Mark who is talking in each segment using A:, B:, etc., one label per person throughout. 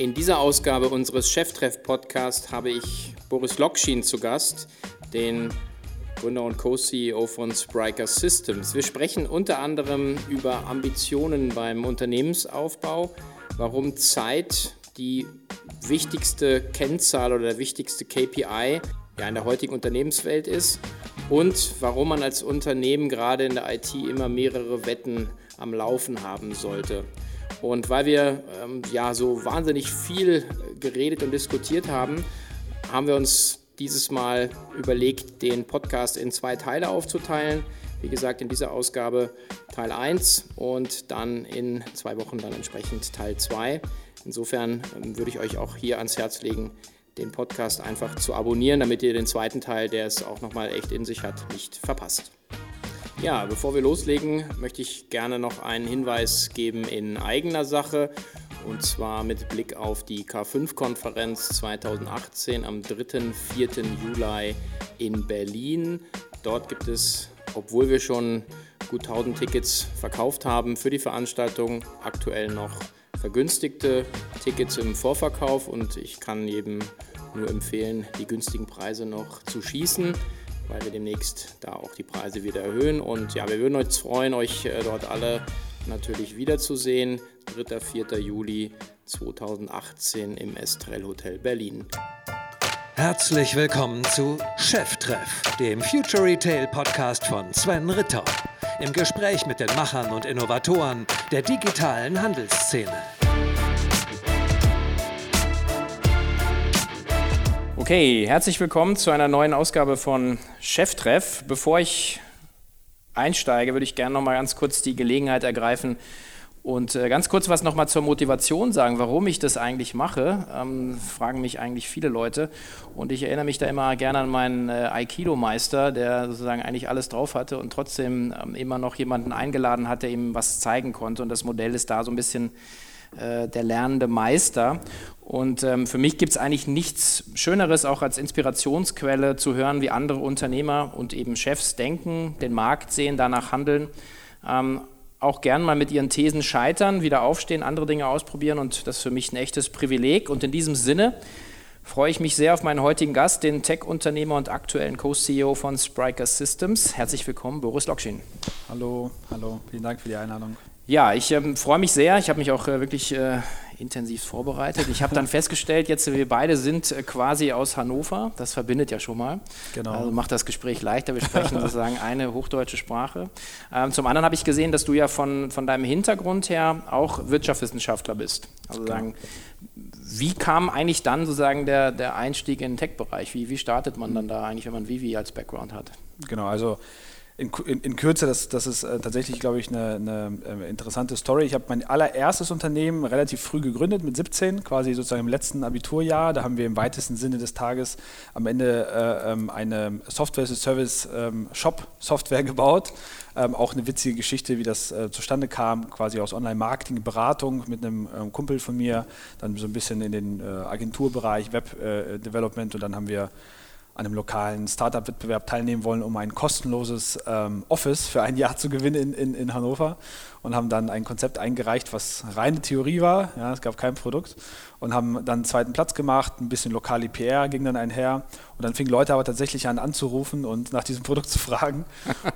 A: In dieser Ausgabe unseres Cheftreff-Podcasts habe ich Boris Lokschin zu Gast, den Gründer und Co-CEO von Spriker Systems. Wir sprechen unter anderem über Ambitionen beim Unternehmensaufbau, warum Zeit die wichtigste Kennzahl oder der wichtigste KPI in der heutigen Unternehmenswelt ist und warum man als Unternehmen gerade in der IT immer mehrere Wetten am Laufen haben sollte. Und weil wir ähm, ja so wahnsinnig viel geredet und diskutiert haben, haben wir uns dieses Mal überlegt, den Podcast in zwei Teile aufzuteilen. Wie gesagt, in dieser Ausgabe Teil 1 und dann in zwei Wochen dann entsprechend Teil 2. Insofern ähm, würde ich euch auch hier ans Herz legen, den Podcast einfach zu abonnieren, damit ihr den zweiten Teil, der es auch nochmal echt in sich hat, nicht verpasst. Ja, bevor wir loslegen, möchte ich gerne noch einen Hinweis geben in eigener Sache. Und zwar mit Blick auf die K5-Konferenz 2018 am 3. 4. Juli in Berlin. Dort gibt es, obwohl wir schon gut 1000 Tickets verkauft haben für die Veranstaltung, aktuell noch vergünstigte Tickets im Vorverkauf und ich kann jedem nur empfehlen, die günstigen Preise noch zu schießen weil wir demnächst da auch die Preise wieder erhöhen. Und ja, wir würden uns freuen, euch äh, dort alle natürlich wiederzusehen. 3. 4. Juli 2018 im Estrell Hotel Berlin.
B: Herzlich willkommen zu Cheftreff, dem Future Retail Podcast von Sven Ritter. Im Gespräch mit den Machern und Innovatoren der digitalen Handelsszene.
A: Okay, herzlich willkommen zu einer neuen Ausgabe von Cheftreff. Bevor ich einsteige, würde ich gerne noch mal ganz kurz die Gelegenheit ergreifen und äh, ganz kurz was noch mal zur Motivation sagen, warum ich das eigentlich mache. Ähm, fragen mich eigentlich viele Leute und ich erinnere mich da immer gerne an meinen äh, Aikido-Meister, der sozusagen eigentlich alles drauf hatte und trotzdem ähm, immer noch jemanden eingeladen hat, der ihm was zeigen konnte und das Modell ist da so ein bisschen äh, der lernende Meister. Und ähm, für mich gibt es eigentlich nichts Schöneres, auch als Inspirationsquelle zu hören, wie andere Unternehmer und eben Chefs denken, den Markt sehen, danach handeln. Ähm, auch gern mal mit ihren Thesen scheitern, wieder aufstehen, andere Dinge ausprobieren und das ist für mich ein echtes Privileg. Und in diesem Sinne freue ich mich sehr auf meinen heutigen Gast, den Tech-Unternehmer und aktuellen Co-CEO von Spriker Systems. Herzlich willkommen, Boris Lokschin.
C: Hallo, hallo, vielen Dank für die Einladung.
A: Ja, ich ähm, freue mich sehr. Ich habe mich auch äh, wirklich äh, intensiv vorbereitet. Ich habe dann festgestellt, jetzt wir beide sind äh, quasi aus Hannover. Das verbindet ja schon mal. Genau. Also macht das Gespräch leichter. Wir sprechen sozusagen eine hochdeutsche Sprache. Ähm, zum anderen habe ich gesehen, dass du ja von, von deinem Hintergrund her auch Wirtschaftswissenschaftler bist. Also genau. sagen, wie kam eigentlich dann sozusagen der, der Einstieg in den Tech-Bereich? Wie, wie startet man dann da eigentlich, wenn man Vivi als Background hat?
C: Genau, also in, in, in, Kürze, das, das ist äh, tatsächlich, glaube ich, eine, eine äh, interessante Story. Ich habe mein allererstes Unternehmen relativ früh gegründet, mit 17, quasi sozusagen im letzten Abiturjahr. Da haben wir im weitesten Sinne des Tages am Ende äh, ähm, eine Software-as-Service-Shop-Software ähm, gebaut. Ähm, auch eine witzige Geschichte, wie das äh, zustande kam, quasi aus Online-Marketing-Beratung mit einem ähm, Kumpel von mir, dann so ein bisschen in den äh, Agenturbereich, Web-Development und dann haben wir an einem lokalen Startup-Wettbewerb teilnehmen wollen, um ein kostenloses ähm, Office für ein Jahr zu gewinnen in, in, in, Hannover und haben dann ein Konzept eingereicht, was reine Theorie war, ja, es gab kein Produkt und haben dann einen zweiten Platz gemacht, ein bisschen lokale PR ging dann einher und dann fingen Leute aber tatsächlich an anzurufen und nach diesem Produkt zu fragen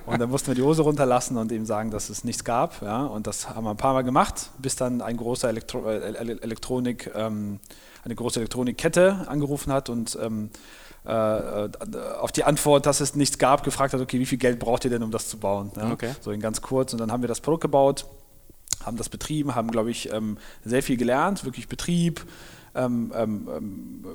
C: und dann mussten wir die Hose runterlassen und eben sagen, dass es nichts gab ja, und das haben wir ein paar Mal gemacht, bis dann ein großer Elektro äh, Elektronik, ähm, eine große Elektronikkette angerufen hat und ähm, äh, auf die Antwort, dass es nichts gab, gefragt hat, okay, wie viel Geld braucht ihr denn, um das zu bauen? Ja? Okay. So in ganz kurz. Und dann haben wir das Produkt gebaut, haben das betrieben, haben, glaube ich, ähm, sehr viel gelernt, wirklich Betrieb, ähm, ähm, ähm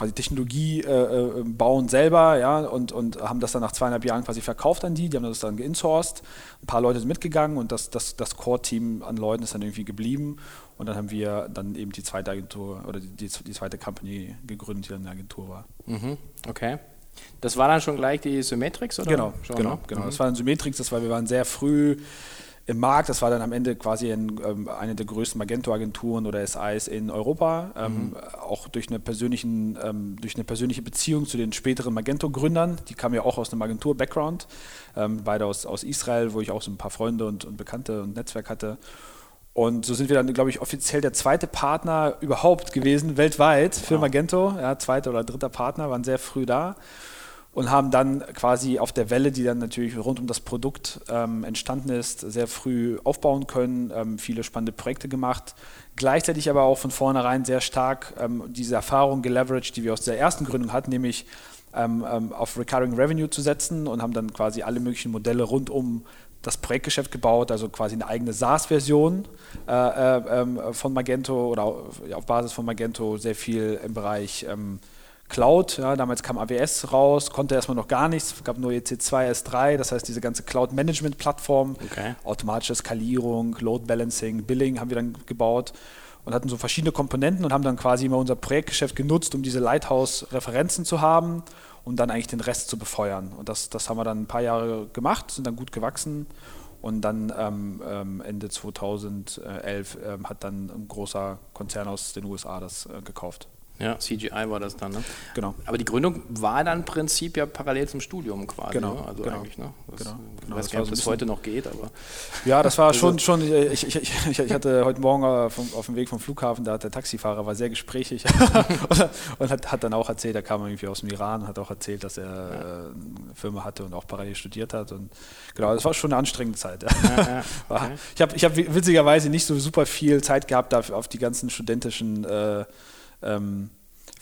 C: quasi Technologie äh, äh, bauen selber, ja, und, und haben das dann nach zweieinhalb Jahren quasi verkauft an die, die haben das dann geinsourced, ein paar Leute sind mitgegangen und das, das, das Core-Team an Leuten ist dann irgendwie geblieben und dann haben wir dann eben die zweite Agentur oder die, die, die zweite Company gegründet, die dann eine Agentur war.
A: Mhm, okay. Das war dann schon gleich die Symmetrix, oder?
C: Genau,
A: schon,
C: genau, ne? genau. Mhm. Das war dann Symmetrix, das war, wir waren sehr früh im Markt. Das war dann am Ende quasi ein, ähm, eine der größten Magento-Agenturen oder SIs in Europa. Ähm, mhm. Auch durch eine, persönlichen, ähm, durch eine persönliche Beziehung zu den späteren Magento-Gründern. Die kamen ja auch aus einem Agentur-Background. Ähm, beide aus, aus Israel, wo ich auch so ein paar Freunde und, und Bekannte und Netzwerk hatte. Und so sind wir dann, glaube ich, offiziell der zweite Partner überhaupt gewesen, weltweit für wow. Magento. Ja, zweiter oder dritter Partner, waren sehr früh da und haben dann quasi auf der Welle, die dann natürlich rund um das Produkt ähm, entstanden ist, sehr früh aufbauen können, ähm, viele spannende Projekte gemacht. Gleichzeitig aber auch von vornherein sehr stark ähm, diese Erfahrung geleveraged, die wir aus der ersten Gründung hatten, nämlich ähm, ähm, auf Recurring Revenue zu setzen und haben dann quasi alle möglichen Modelle rund um das Projektgeschäft gebaut, also quasi eine eigene SaaS-Version äh, äh, ähm, von Magento oder auf Basis von Magento sehr viel im Bereich Cloud. Ja, damals kam AWS raus, konnte erstmal noch gar nichts, es gab nur EC2, S3, das heißt diese ganze Cloud-Management-Plattform,
A: okay.
C: automatische Skalierung, Load Balancing, Billing haben wir dann gebaut und hatten so verschiedene Komponenten und haben dann quasi immer unser Projektgeschäft genutzt, um diese Lighthouse-Referenzen zu haben und dann eigentlich den Rest zu befeuern. Und das, das haben wir dann ein paar Jahre gemacht, sind dann gut gewachsen. Und dann ähm, ähm Ende 2011 ähm, hat dann ein großer Konzern aus den USA das äh, gekauft.
A: Ja, CGI war das dann, ne?
C: Genau.
A: Aber die Gründung war dann im Prinzip ja parallel zum Studium quasi.
C: Genau.
A: Ne? Also
C: genau.
A: eigentlich, ne?
C: Das, genau.
A: Ich
C: genau.
A: weiß gar nicht, ob das heute noch geht, aber.
C: Ja, das war also schon, schon ich, ich, ich, ich, hatte heute Morgen auf, auf dem Weg vom Flughafen, da hat der Taxifahrer war sehr gesprächig und hat, hat, dann auch erzählt, er kam irgendwie aus dem Iran, hat auch erzählt, dass er ja. Äh, eine Firma hatte und auch parallel studiert hat. Und genau, das war schon eine anstrengende Zeit. Ja. Ja, okay. Ich habe ich hab witzigerweise nicht so super viel Zeit gehabt, dafür auf die ganzen studentischen äh, ähm,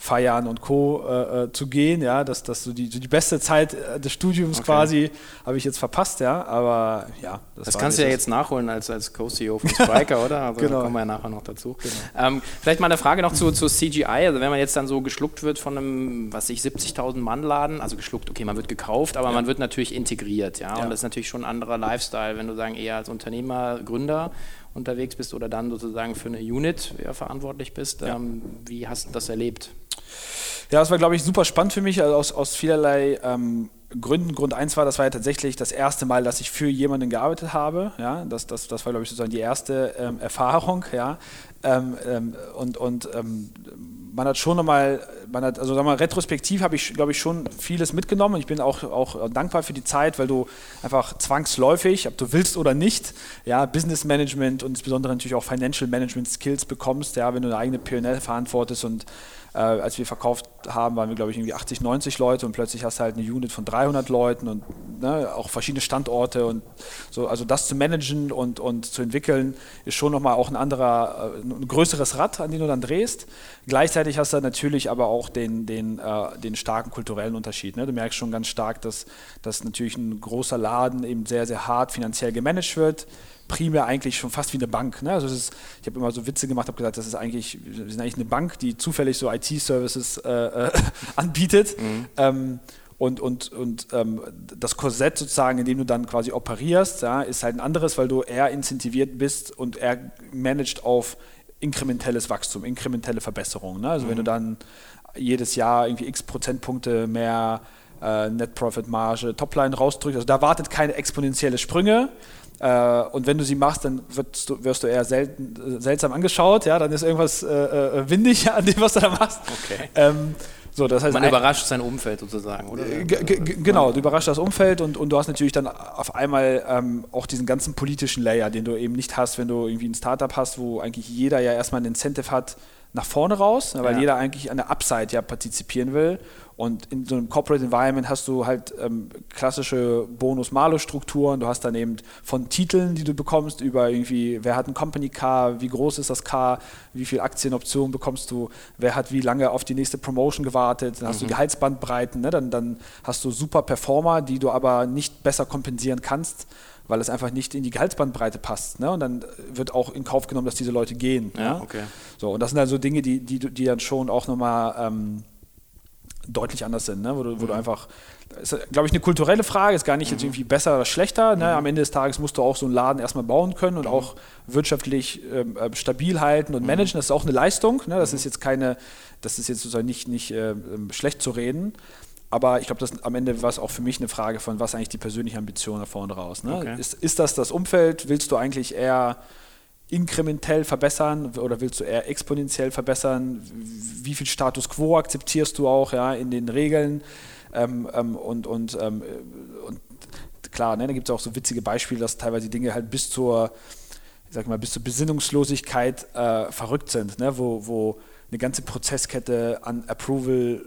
C: Feiern und Co. Äh, äh, zu gehen. Ja, das, das so die, so die beste Zeit äh, des Studiums okay. quasi habe ich jetzt verpasst, ja. Aber ja,
A: das, das kannst du ja jetzt nachholen als, als Co-CEO von Spriker, oder? Also genau. Da kommen wir ja nachher noch dazu. Genau. Ähm, vielleicht mal eine Frage noch zu, zu CGI. Also wenn man jetzt dann so geschluckt wird von einem, was ich 70.000 Mann Laden, also geschluckt, okay, man wird gekauft, aber ja. man wird natürlich integriert, ja? ja. Und das ist natürlich schon ein anderer Lifestyle, wenn du sagen eher als Unternehmer, Gründer unterwegs bist oder dann sozusagen für eine Unit ja, verantwortlich bist. Ja. Ähm, wie hast du das erlebt?
C: Ja, das war, glaube ich, super spannend für mich, also aus, aus vielerlei ähm, Gründen. Grund eins war, das war ja tatsächlich das erste Mal, dass ich für jemanden gearbeitet habe. Ja, das, das, das war, glaube ich, sozusagen die erste ähm, Erfahrung. Ja, ähm, ähm und und ähm, man hat schon nochmal, man hat, also wir mal, retrospektiv habe ich, glaube ich, schon vieles mitgenommen. Ich bin auch, auch dankbar für die Zeit, weil du einfach zwangsläufig, ob du willst oder nicht, ja, Business Management und insbesondere natürlich auch Financial Management Skills bekommst, ja, wenn du eine eigene PL verantwortest und äh, als wir verkauft haben, waren wir, glaube ich, irgendwie 80, 90 Leute und plötzlich hast du halt eine Unit von 300 Leuten und ne, auch verschiedene Standorte und so. Also das zu managen und, und zu entwickeln, ist schon nochmal auch ein anderer, äh, ein größeres Rad, an dem du dann drehst. Gleichzeitig hast du natürlich aber auch den, den, äh, den starken kulturellen Unterschied. Ne? Du merkst schon ganz stark, dass, dass natürlich ein großer Laden eben sehr, sehr hart finanziell gemanagt wird primär eigentlich schon fast wie eine Bank. Ne? Also ist, ich habe immer so Witze gemacht, habe gesagt, das ist eigentlich, wir sind eigentlich eine Bank, die zufällig so IT-Services äh, äh, anbietet. Mhm. Ähm, und, und, und ähm, das Korsett sozusagen, in dem du dann quasi operierst, ja, ist halt ein anderes, weil du eher incentiviert bist und er managt auf inkrementelles Wachstum, inkrementelle Verbesserungen. Ne? Also mhm. wenn du mhm. dann jedes Jahr irgendwie x Prozentpunkte mehr äh, Net Profit Marge, Topline rausdrückst, also da wartet keine exponentielle Sprünge, äh, und wenn du sie machst, dann wirst du, wirst du eher selten, äh, seltsam angeschaut, ja, dann ist irgendwas äh, äh windig an dem, was du da machst.
A: Okay.
C: Ähm, so, das heißt,
A: Man überrascht sein Umfeld sozusagen, oder?
C: Genau, du überraschst das Umfeld und, und du hast natürlich dann auf einmal ähm, auch diesen ganzen politischen Layer, den du eben nicht hast, wenn du irgendwie ein Startup hast, wo eigentlich jeder ja erstmal ein Incentive hat, nach vorne raus, weil ja. jeder eigentlich an der Upside ja partizipieren will. Und in so einem Corporate Environment hast du halt ähm, klassische Bonus-Malus-Strukturen. Du hast dann eben von Titeln, die du bekommst, über irgendwie, wer hat ein Company Car, wie groß ist das Car, wie viele Aktienoptionen bekommst du, wer hat wie lange auf die nächste Promotion gewartet, dann hast mhm. du Gehaltsbandbreiten, ne? dann, dann hast du super Performer, die du aber nicht besser kompensieren kannst weil es einfach nicht in die Gehaltsbandbreite passt. Ne? Und dann wird auch in Kauf genommen, dass diese Leute gehen.
A: Ja, ne? okay.
C: So, und das sind dann so Dinge, die, die, die dann schon auch nochmal ähm, deutlich anders sind, ne? wo, du, wo mhm. du einfach, ist, glaube ich, eine kulturelle Frage, ist gar nicht mhm. jetzt irgendwie besser oder schlechter. Ne? Mhm. Am Ende des Tages musst du auch so einen Laden erstmal bauen können und mhm. auch wirtschaftlich ähm, äh, stabil halten und mhm. managen. Das ist auch eine Leistung. Ne? Das ist jetzt keine, das ist jetzt sozusagen nicht, nicht äh, schlecht zu reden. Aber ich glaube, am Ende war es auch für mich eine Frage von, was eigentlich die persönliche Ambition da vorne raus. Ne? Okay. Ist, ist das das Umfeld? Willst du eigentlich eher inkrementell verbessern oder willst du eher exponentiell verbessern? Wie viel Status quo akzeptierst du auch ja, in den Regeln? Ähm, ähm, und, und, ähm, und klar, ne, da gibt es auch so witzige Beispiele, dass teilweise Dinge halt bis zur sag mal, bis zur Besinnungslosigkeit äh, verrückt sind, ne? wo, wo eine ganze Prozesskette an Approval,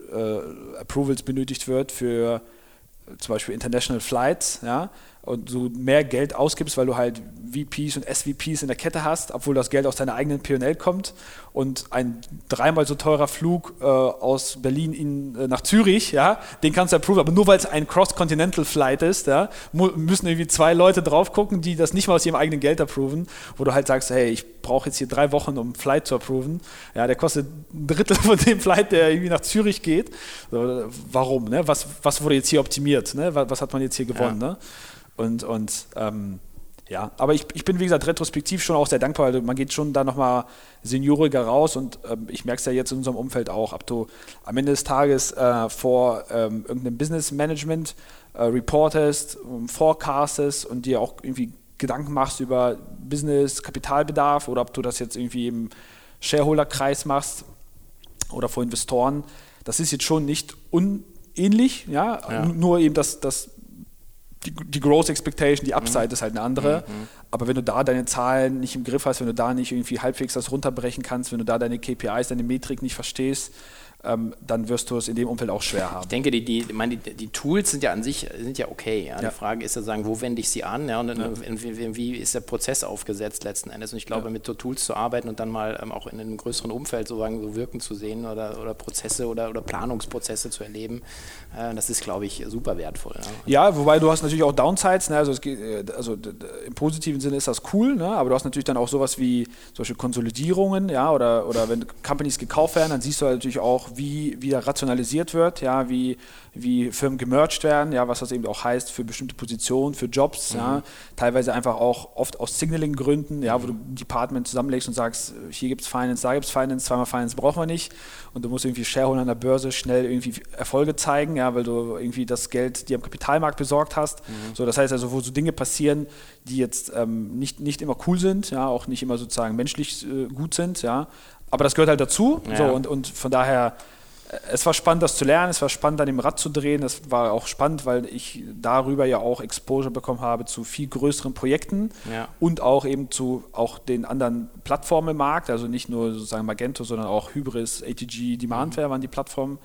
C: äh, Approvals benötigt wird für zum Beispiel International Flights, ja, und du mehr Geld ausgibst, weil du halt VPs und SVPs in der Kette hast, obwohl das Geld aus deiner eigenen PL kommt und ein dreimal so teurer Flug äh, aus Berlin in, äh, nach Zürich, ja, den kannst du approven, aber nur weil es ein Cross-Continental Flight ist, ja, müssen irgendwie zwei Leute drauf gucken, die das nicht mal aus ihrem eigenen Geld approven, wo du halt sagst, hey, ich brauche jetzt hier drei Wochen, um einen Flight zu approven, ja, der kostet ein Drittel von dem Flight, der irgendwie nach Zürich geht. So, warum? Ne? Was, was wurde jetzt hier optimiert? Ne? Was, was hat man jetzt hier gewonnen? Ja. Ne? Und, und ähm, ja, aber ich, ich bin, wie gesagt, retrospektiv schon auch sehr dankbar. Also man geht schon da nochmal senioriger raus und ähm, ich merke es ja jetzt in unserem Umfeld auch, ob du am Ende des Tages äh, vor ähm, irgendeinem Business Management äh, reportest, forecastest und dir auch irgendwie Gedanken machst über Business, Kapitalbedarf oder ob du das jetzt irgendwie im Shareholder-Kreis machst oder vor Investoren. Das ist jetzt schon nicht unähnlich, ja, ja. nur eben das, das die, die Growth Expectation, die Upside mhm. ist halt eine andere. Mhm. Aber wenn du da deine Zahlen nicht im Griff hast, wenn du da nicht irgendwie halbwegs das runterbrechen kannst, wenn du da deine KPIs, deine Metrik nicht verstehst, ähm, dann wirst du es in dem Umfeld auch schwer haben.
A: Ich denke, die, die, meine, die, die Tools sind ja an sich sind ja okay. Ja? Ja. Die Frage ist ja sagen, wo wende ich sie an ja? und ja. Wie, wie, ist der Prozess aufgesetzt letzten Endes. Und ich glaube, mit so Tools zu arbeiten und dann mal ähm, auch in einem größeren Umfeld sozusagen so wirken zu sehen oder, oder Prozesse oder, oder Planungsprozesse zu erleben, äh, das ist, glaube ich, super wertvoll.
C: Ja, wobei du hast natürlich auch Downsides. Ne? Also, geht, äh, also im positiven Sinne ist das cool, ne? aber du hast natürlich dann auch sowas wie solche Konsolidierungen ja? oder, oder wenn Companies gekauft werden, dann siehst du halt natürlich auch, wie wieder rationalisiert wird, ja, wie, wie Firmen gemerged werden, ja, was das eben auch heißt für bestimmte Positionen, für Jobs, mhm. ja, teilweise einfach auch oft aus Signaling-Gründen, ja, wo du ein Department zusammenlegst und sagst, hier gibt es Finance, da gibt es Finance, zweimal Finance brauchen wir nicht und du musst irgendwie Shareholder an der Börse schnell irgendwie Erfolge zeigen, ja, weil du irgendwie das Geld dir am Kapitalmarkt besorgt hast. Mhm. So, das heißt also, wo so Dinge passieren, die jetzt ähm, nicht, nicht immer cool sind, ja, auch nicht immer sozusagen menschlich äh, gut sind, ja, aber das gehört halt dazu. Ja. So, und, und von daher, äh, es war spannend, das zu lernen, es war spannend, an dem Rad zu drehen. Es war auch spannend, weil ich darüber ja auch Exposure bekommen habe zu viel größeren Projekten ja. und auch eben zu auch den anderen Plattformen im Markt, also nicht nur sozusagen Magento, sondern auch Hybris, ATG, Demandware waren die Plattformen.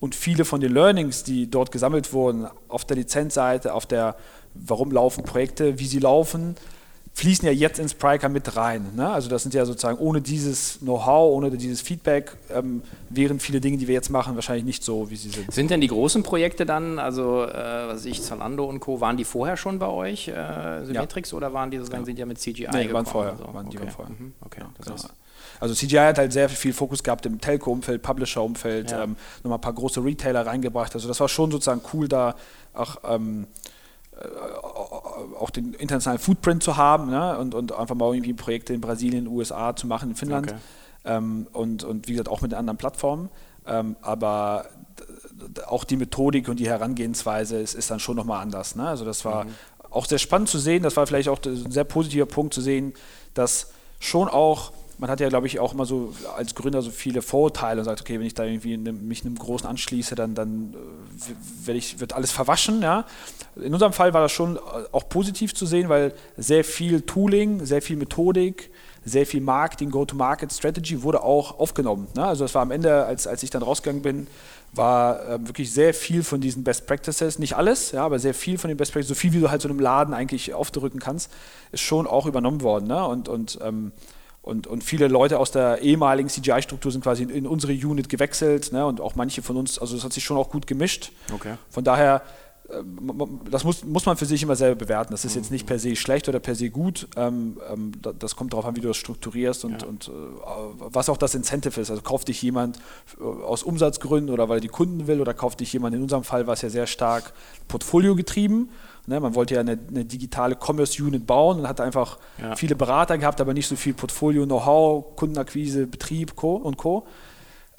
C: Und viele von den Learnings, die dort gesammelt wurden, auf der Lizenzseite, auf der, warum laufen Projekte, wie sie laufen, fließen ja jetzt ins Spryker mit rein. Ne? Also das sind ja sozusagen ohne dieses Know-how, ohne dieses Feedback ähm, wären viele Dinge, die wir jetzt machen, wahrscheinlich nicht so, wie sie sind.
A: Sind denn die großen Projekte dann, also äh, was ich, Zalando und Co., waren die vorher schon bei euch, äh, Symmetrix, ja. oder waren die sozusagen, ja. sind ja mit CGI
C: nee,
A: gekommen?
C: waren vorher. So. Waren okay. die vorher. Mhm. Okay. Ja, genau. Also CGI hat halt sehr viel Fokus gehabt im Telco-Umfeld, Publisher-Umfeld, ähm, nochmal ein paar große Retailer reingebracht. Also das war schon sozusagen cool, da auch ähm, äh, auch den internationalen Footprint zu haben ne? und, und einfach mal irgendwie Projekte in Brasilien, USA zu machen, in Finnland okay. ähm, und, und wie gesagt auch mit anderen Plattformen. Ähm, aber auch die Methodik und die Herangehensweise ist, ist dann schon nochmal anders. Ne? Also das war mhm. auch sehr spannend zu sehen, das war vielleicht auch ein sehr positiver Punkt zu sehen, dass schon auch man hat ja, glaube ich, auch immer so als Gründer so viele Vorurteile und sagt, okay, wenn ich da irgendwie ne, mich einem Großen anschließe, dann, dann äh, ich, wird alles verwaschen. Ja? In unserem Fall war das schon äh, auch positiv zu sehen, weil sehr viel Tooling, sehr viel Methodik, sehr viel Marketing, Go-to-Market-Strategy wurde auch aufgenommen. Ne? Also das war am Ende, als, als ich dann rausgegangen bin, war äh, wirklich sehr viel von diesen Best Practices, nicht alles, ja, aber sehr viel von den Best Practices, so viel wie du halt so einem Laden eigentlich aufdrücken kannst, ist schon auch übernommen worden. Ne? Und, und ähm, und, und viele Leute aus der ehemaligen CGI-Struktur sind quasi in, in, unsere Unit gewechselt ne? und auch manche von uns, also das hat sich schon auch gut gemischt. Okay. Von daher, äh, das muss, muss man für sich immer selber bewerten. Das ist jetzt nicht per se schlecht oder per se gut. Ähm, ähm, das kommt darauf an, wie du das strukturierst und, ja. und äh, was auch das Incentive ist. Also kauft dich jemand äh, aus Umsatzgründen oder weil er die Kunden will oder kauft dich jemand, in unserem Fall war es ja sehr stark Portfolio getrieben Ne, man wollte ja eine, eine digitale Commerce-Unit bauen und hat einfach ja. viele Berater gehabt, aber nicht so viel Portfolio, Know-how, Kundenakquise, Betrieb Co. und Co.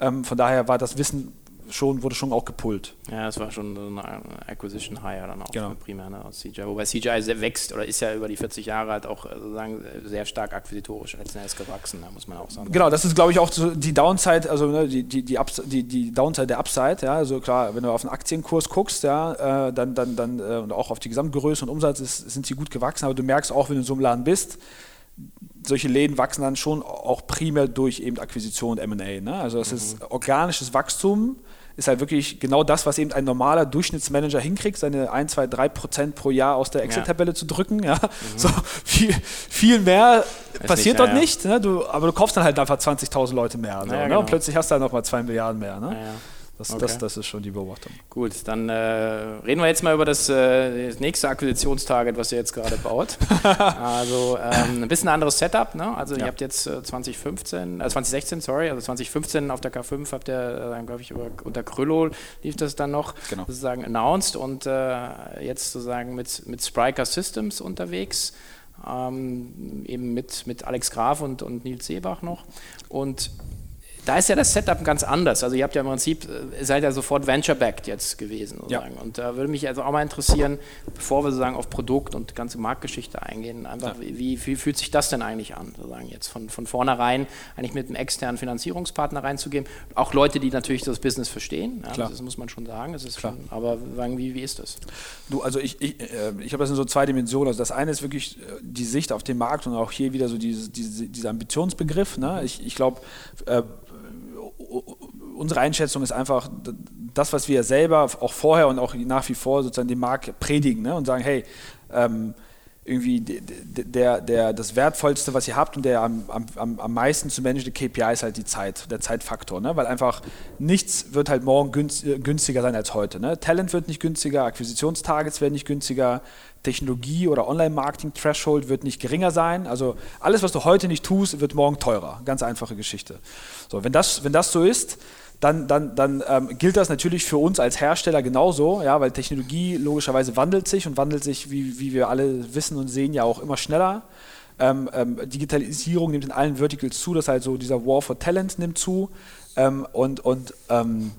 C: Ähm, von daher war das Wissen schon, wurde schon auch gepullt.
A: Ja, es war schon eine Acquisition Hire dann auch genau. primär ne, aus CGI. Wobei CGI wächst oder ist ja über die 40 Jahre halt auch äh, sozusagen sehr stark akquisitorisch letzten Endes gewachsen, da muss man auch sagen.
C: Genau, das ist glaube ich auch so die Downside, also ne, die, die, die, Ups, die, die Downside der Upside, ja, also klar, wenn du auf den Aktienkurs guckst, ja, äh, dann, dann, dann äh, und auch auf die Gesamtgröße und Umsatz ist, sind sie gut gewachsen, aber du merkst auch, wenn du in so einem Laden bist, solche Läden wachsen dann schon auch primär durch eben Akquisition und M&A. Ne? Also das mhm. ist organisches Wachstum, ist halt wirklich genau das, was eben ein normaler Durchschnittsmanager hinkriegt, seine 1, 2, 3 Prozent pro Jahr aus der Excel-Tabelle ja. zu drücken. Ja? Mhm. So viel, viel mehr Weiß passiert nicht, dort ja, nicht, ne? du, aber du kaufst dann halt einfach 20.000 Leute mehr. So, ne? genau. Und plötzlich hast du dann nochmal 2 Milliarden mehr. Ne? Das, okay. das, das, ist schon die Beobachtung.
A: Gut, dann äh, reden wir jetzt mal über das, äh, das nächste Akquisitionstarget, was ihr jetzt gerade baut. also ähm, ein bisschen anderes Setup. Ne? Also ja. ihr habt jetzt äh, 2015, äh, 2016, sorry, also 2015 auf der K5 habt ihr, äh, glaube ich, über, unter Krüllo lief das dann noch genau. sozusagen announced und äh, jetzt sozusagen mit, mit Spriker Systems unterwegs. Ähm, eben mit, mit Alex Graf und, und Nils Seebach noch. Und da ist ja das Setup ganz anders. Also ihr habt ja im Prinzip, äh, seid ja sofort venture-backed jetzt gewesen. Ja. Und da würde mich also auch mal interessieren, bevor wir sozusagen auf Produkt und ganze Marktgeschichte eingehen, einfach ja. wie, wie, fühlt sich das denn eigentlich an, sozusagen jetzt von, von vornherein eigentlich mit einem externen Finanzierungspartner reinzugehen. Auch Leute, die natürlich das Business verstehen, ja, das muss man schon sagen. Das ist Klar. Schon, aber wie, wie ist das?
C: Du, also ich, ich, äh, ich habe das in so zwei Dimensionen. Also das eine ist wirklich äh, die Sicht auf den Markt und auch hier wieder so diese, diese, dieser Ambitionsbegriff. Ne? Ich, ich glaube, äh, unsere Einschätzung ist einfach das, was wir selber auch vorher und auch nach wie vor sozusagen dem Markt predigen ne? und sagen, hey, ähm, irgendwie der, der, das Wertvollste, was ihr habt und der am, am, am meisten zu managende KPI ist halt die Zeit, der Zeitfaktor. Ne? Weil einfach nichts wird halt morgen günstiger sein als heute. Ne? Talent wird nicht günstiger, Akquisitionstargets werden nicht günstiger, Technologie oder Online-Marketing-Threshold wird nicht geringer sein. Also alles, was du heute nicht tust, wird morgen teurer. Ganz einfache Geschichte. So, wenn, das, wenn das so ist, dann, dann, dann ähm, gilt das natürlich für uns als Hersteller genauso, ja, weil Technologie logischerweise wandelt sich und wandelt sich, wie, wie wir alle wissen und sehen, ja auch immer schneller. Ähm, ähm, Digitalisierung nimmt in allen Verticals zu, das heißt so dieser War for Talent nimmt zu. Ähm, und und ähm,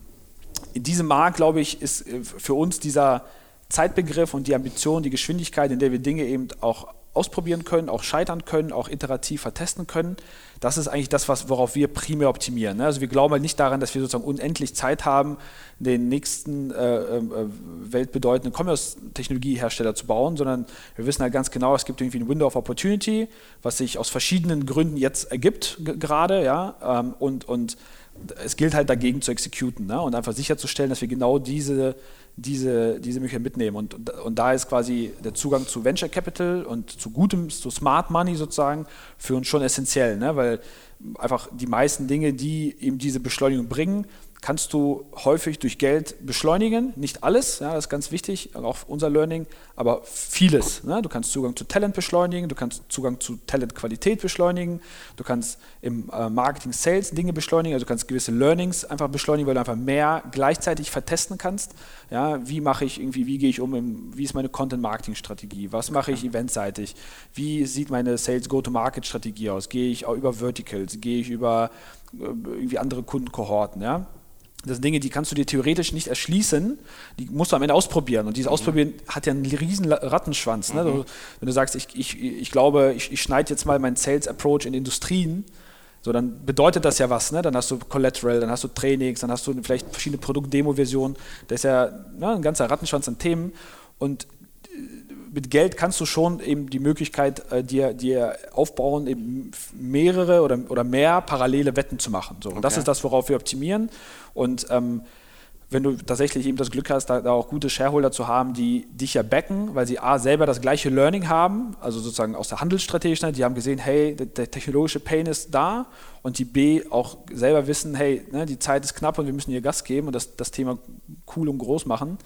C: in diesem Markt, glaube ich, ist äh, für uns dieser Zeitbegriff und die Ambition, die Geschwindigkeit, in der wir Dinge eben auch ausprobieren können, auch scheitern können, auch iterativ vertesten können. Das ist eigentlich das, was, worauf wir primär optimieren. Ne? Also wir glauben halt nicht daran, dass wir sozusagen unendlich Zeit haben, den nächsten äh, äh, weltbedeutenden Commerce-Technologiehersteller zu bauen, sondern wir wissen halt ganz genau, es gibt irgendwie ein Window of Opportunity, was sich aus verschiedenen Gründen jetzt ergibt gerade, ja, ähm, und, und es gilt halt dagegen zu exekuten ne? und einfach sicherzustellen, dass wir genau diese diese, diese Möglichkeit mitnehmen. Und, und, da ist quasi der Zugang zu Venture Capital und zu gutem, zu Smart Money sozusagen für uns schon essentiell, ne? weil einfach die meisten Dinge, die eben diese Beschleunigung bringen, kannst du häufig durch Geld beschleunigen. Nicht alles, ja, das ist ganz wichtig, auch unser Learning, aber vieles. Ne? Du kannst Zugang zu Talent beschleunigen, du kannst Zugang zu Talentqualität beschleunigen, du kannst im äh, Marketing, Sales Dinge beschleunigen, also du kannst gewisse Learnings einfach beschleunigen, weil du einfach mehr gleichzeitig vertesten kannst. Ja, wie mache ich irgendwie, wie gehe ich um, im, wie ist meine Content-Marketing-Strategie, was mache ich eventseitig, wie sieht meine Sales-Go-to-Market-Strategie aus, gehe ich auch über Verticals, gehe ich über äh, irgendwie andere Kundenkohorten, ja, das sind Dinge, die kannst du dir theoretisch nicht erschließen, die musst du am Ende ausprobieren. Und dieses mhm. Ausprobieren hat ja einen riesen Rattenschwanz. Ne? Mhm. wenn du sagst, ich, ich, ich glaube, ich, ich schneide jetzt mal meinen Sales Approach in Industrien, so, dann bedeutet das ja was. Ne? Dann hast du Collateral, dann hast du Trainings, dann hast du vielleicht verschiedene Produkt-Demo-Versionen. Das ist ja ne, ein ganzer Rattenschwanz an Themen. Und mit Geld kannst du schon eben die Möglichkeit äh, dir, dir aufbauen, eben mehrere oder, oder mehr parallele Wetten zu machen. So, und das ist das, worauf wir optimieren. Und ähm, wenn du tatsächlich eben das Glück hast, da, da, auch gute Shareholder zu haben, die dich ja backen, weil sie A, selber das gleiche Learning haben, also sozusagen aus der Handelsstrategie, die haben gesehen, hey, der, der, technologische Pain ist da und die B auch selber wissen, hey, ne, die Zeit ist knapp und wir müssen hier Gas geben und das, das Thema cool und groß machen